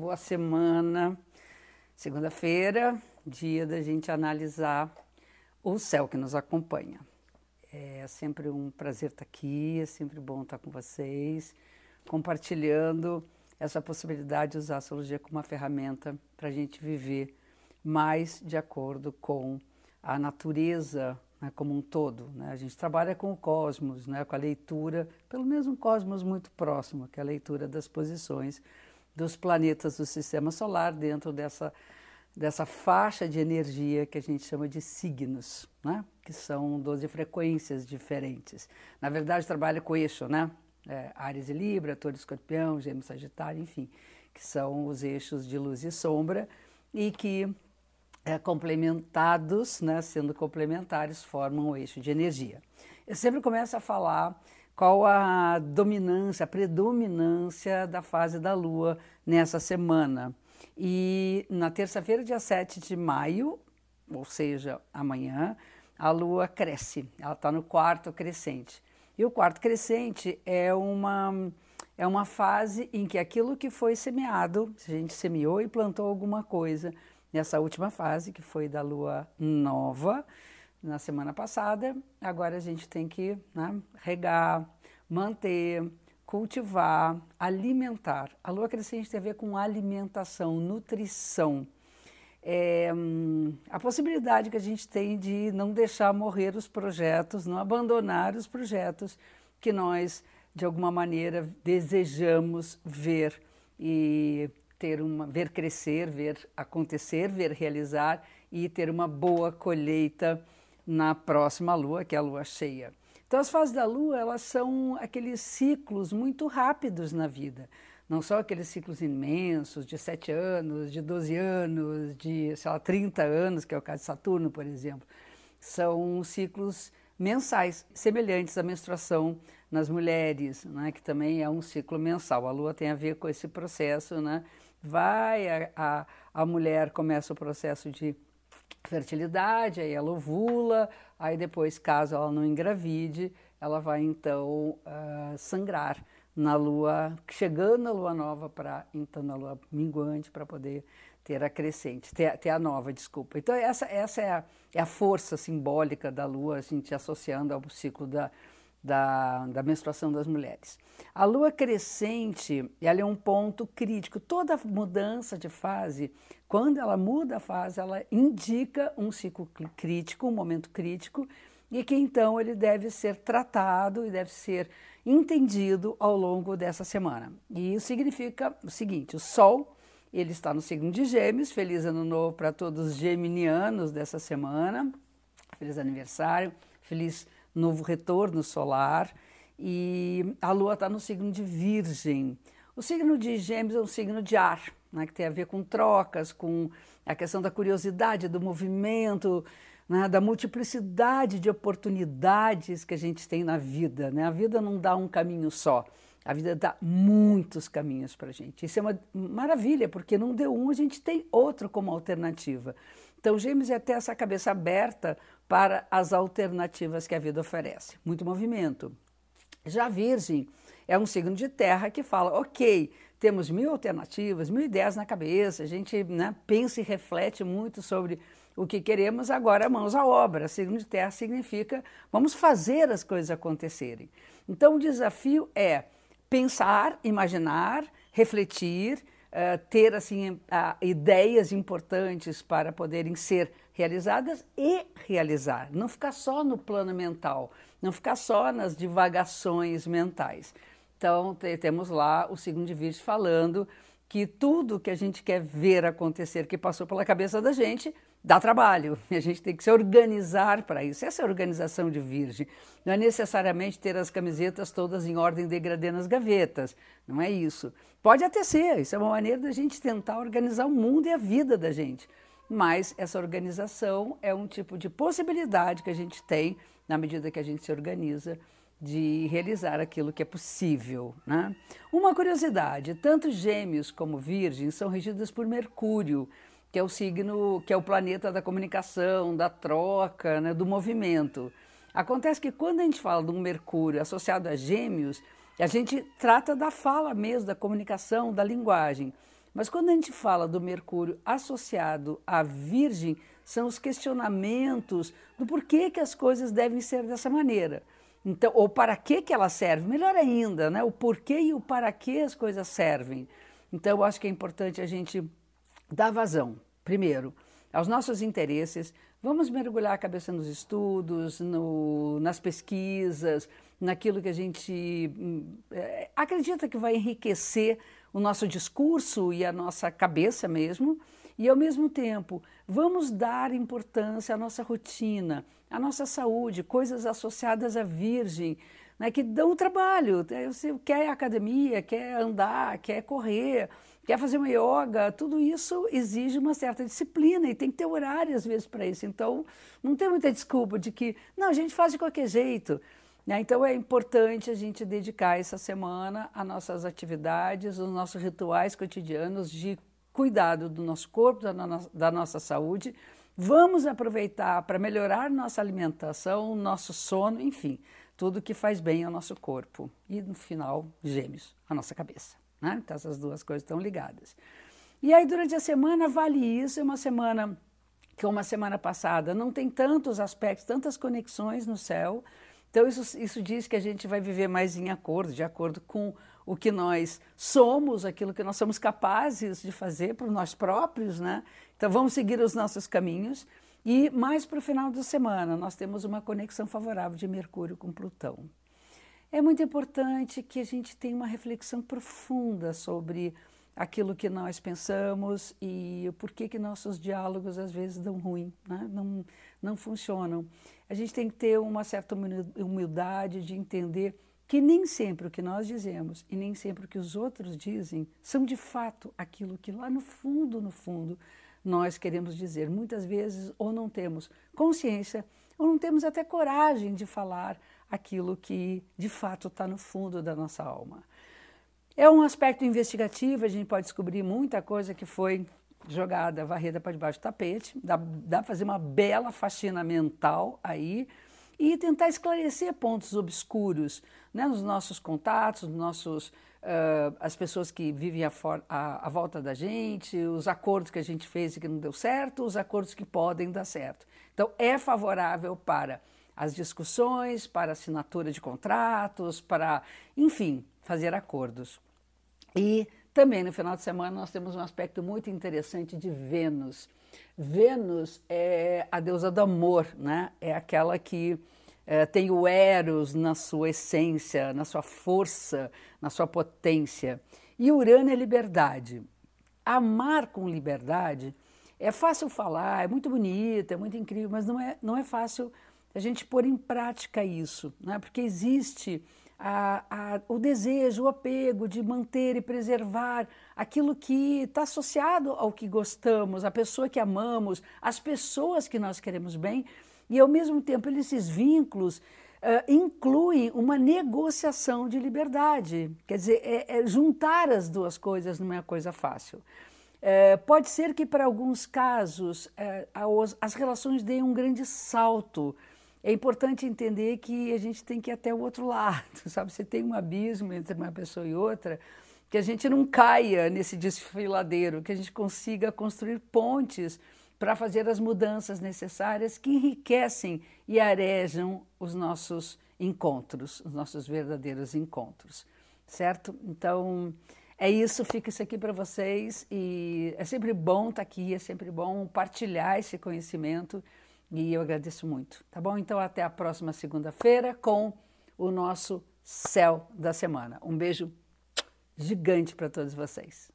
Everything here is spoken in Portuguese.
boa semana. Segunda-feira, dia da gente analisar o céu que nos acompanha. É sempre um prazer estar aqui, é sempre bom estar com vocês, compartilhando essa possibilidade de usar a astrologia como uma ferramenta para a gente viver mais de acordo com a natureza né, como um todo. Né? A gente trabalha com o cosmos, né, com a leitura, pelo menos um cosmos muito próximo, que é a leitura das posições dos planetas do sistema solar dentro dessa, dessa faixa de energia que a gente chama de signos, né? que são 12 frequências diferentes. Na verdade, trabalha com eixo, né? É, Ares e Libra, Touro Escorpião, Gêmeos Sagitário, enfim, que são os eixos de luz e sombra e que é, complementados, né, sendo complementares, formam o eixo de energia. Eu sempre começo a falar qual a dominância, a predominância da fase da Lua nessa semana. E na terça-feira, dia 7 de maio, ou seja, amanhã, a Lua cresce, ela está no quarto crescente. E o quarto crescente é uma, é uma fase em que aquilo que foi semeado, se a gente semeou e plantou alguma coisa, nessa última fase, que foi da lua nova, na semana passada. Agora a gente tem que né, regar, manter, cultivar, alimentar. A lua crescente tem a ver com alimentação, nutrição. É, a possibilidade que a gente tem de não deixar morrer os projetos, não abandonar os projetos que nós, de alguma maneira, desejamos ver e ter uma, ver crescer, ver acontecer, ver realizar e ter uma boa colheita na próxima lua, que é a lua cheia. Então, as fases da lua, elas são aqueles ciclos muito rápidos na vida. Não são aqueles ciclos imensos de 7 anos, de 12 anos, de, sei lá, 30 anos, que é o caso de Saturno, por exemplo. São ciclos mensais, semelhantes à menstruação nas mulheres, né, que também é um ciclo mensal. A lua tem a ver com esse processo, né, vai, a, a, a mulher começa o processo de fertilidade, aí ela ovula, aí depois, caso ela não engravide, ela vai então uh, sangrar na lua, chegando na lua nova para então na lua minguante para poder ter a crescente, ter, ter, a nova, desculpa. Então essa, essa é, a, é a força simbólica da lua, a gente associando ao ciclo da, da, da menstruação das mulheres. A lua crescente, ela é um ponto crítico. Toda mudança de fase, quando ela muda a fase, ela indica um ciclo crítico, um momento crítico, e que então ele deve ser tratado e deve ser entendido ao longo dessa semana. E isso significa o seguinte: o Sol ele está no signo de Gêmeos. Feliz ano novo para todos os geminianos dessa semana. Feliz aniversário. Feliz novo retorno solar e a Lua está no signo de Virgem. O signo de Gêmeos é um signo de ar, né, que tem a ver com trocas, com a questão da curiosidade, do movimento, né, da multiplicidade de oportunidades que a gente tem na vida. Né? A vida não dá um caminho só. A vida dá muitos caminhos para a gente. Isso é uma maravilha, porque não deu um, a gente tem outro como alternativa. Então, Gêmeos é ter essa cabeça aberta para as alternativas que a vida oferece. Muito movimento. Já Virgem é um signo de terra que fala, ok, temos mil alternativas, mil ideias na cabeça, a gente né, pensa e reflete muito sobre o que queremos, agora mãos à obra. Signo de terra significa vamos fazer as coisas acontecerem. Então o desafio é pensar, imaginar, refletir, uh, ter assim ideias importantes para poderem ser realizadas e realizar. Não ficar só no plano mental, não ficar só nas divagações mentais. Então, temos lá o de Virgem falando que tudo que a gente quer ver acontecer, que passou pela cabeça da gente, dá trabalho. E a gente tem que se organizar para isso. Essa é a organização de Virgem. Não é necessariamente ter as camisetas todas em ordem degradê nas gavetas. Não é isso. Pode até ser. Isso é uma maneira da gente tentar organizar o mundo e a vida da gente mas essa organização é um tipo de possibilidade que a gente tem, na medida que a gente se organiza, de realizar aquilo que é possível. Né? Uma curiosidade: tanto Gêmeos como Virgem são regidas por Mercúrio, que é o signo, que é o planeta da comunicação, da troca, né, do movimento. Acontece que quando a gente fala de um Mercúrio associado a Gêmeos, a gente trata da fala mesmo, da comunicação, da linguagem. Mas quando a gente fala do Mercúrio associado à Virgem, são os questionamentos do porquê que as coisas devem ser dessa maneira. Então, ou para que, que ela serve, melhor ainda, né? o porquê e o para que as coisas servem. Então, eu acho que é importante a gente dar vazão, primeiro, aos nossos interesses, vamos mergulhar a cabeça nos estudos, no, nas pesquisas, naquilo que a gente hum, é, acredita que vai enriquecer o nosso discurso e a nossa cabeça mesmo, e ao mesmo tempo vamos dar importância à nossa rotina, à nossa saúde, coisas associadas à Virgem, né, que dão trabalho. Você quer academia, quer andar, quer correr, quer fazer uma yoga, tudo isso exige uma certa disciplina e tem que ter horário às vezes para isso. Então não tem muita desculpa de que não, a gente faz de qualquer jeito. Né? Então é importante a gente dedicar essa semana a nossas atividades, os nossos rituais cotidianos de cuidado do nosso corpo, da, no da nossa saúde. Vamos aproveitar para melhorar nossa alimentação, nosso sono, enfim, tudo que faz bem ao nosso corpo. E no final, gêmeos, a nossa cabeça. Né? Então essas duas coisas estão ligadas. E aí durante a semana vale isso, é uma semana que uma semana passada não tem tantos aspectos, tantas conexões no céu, então, isso, isso diz que a gente vai viver mais em acordo, de acordo com o que nós somos, aquilo que nós somos capazes de fazer por nós próprios, né? Então, vamos seguir os nossos caminhos. E mais para o final da semana, nós temos uma conexão favorável de Mercúrio com Plutão. É muito importante que a gente tenha uma reflexão profunda sobre aquilo que nós pensamos e por que, que nossos diálogos às vezes dão ruim, né? não, não funcionam. A gente tem que ter uma certa humildade de entender que nem sempre o que nós dizemos e nem sempre o que os outros dizem são de fato aquilo que lá no fundo, no fundo, nós queremos dizer. Muitas vezes ou não temos consciência ou não temos até coragem de falar aquilo que de fato está no fundo da nossa alma. É um aspecto investigativo, a gente pode descobrir muita coisa que foi jogada, varrida para debaixo do tapete, dá, dá para fazer uma bela faxina mental aí e tentar esclarecer pontos obscuros né, nos nossos contatos, nos nossos, uh, as pessoas que vivem à, à, volta da gente, os acordos que a gente fez e que não deu certo, os acordos que podem dar certo. Então, é favorável para as discussões, para assinatura de contratos, para, enfim, fazer acordos. E também no final de semana nós temos um aspecto muito interessante de Vênus. Vênus é a deusa do amor, né? É aquela que é, tem o Eros na sua essência, na sua força, na sua potência. E Urano é liberdade. Amar com liberdade é fácil falar, é muito bonito, é muito incrível, mas não é, não é fácil a gente pôr em prática isso, né? porque existe a, a, o desejo, o apego de manter e preservar aquilo que está associado ao que gostamos, a pessoa que amamos, as pessoas que nós queremos bem, e ao mesmo tempo esses vínculos uh, incluem uma negociação de liberdade. Quer dizer, é, é juntar as duas coisas não é uma coisa fácil. É, pode ser que para alguns casos as relações deem um grande salto é importante entender que a gente tem que ir até o outro lado, sabe? Você tem um abismo entre uma pessoa e outra, que a gente não caia nesse desfiladeiro, que a gente consiga construir pontes para fazer as mudanças necessárias que enriquecem e arejam os nossos encontros, os nossos verdadeiros encontros, certo? Então, é isso, fica isso aqui para vocês e é sempre bom estar tá aqui, é sempre bom partilhar esse conhecimento e eu agradeço muito, tá bom? Então até a próxima segunda-feira com o nosso céu da semana. Um beijo gigante para todos vocês.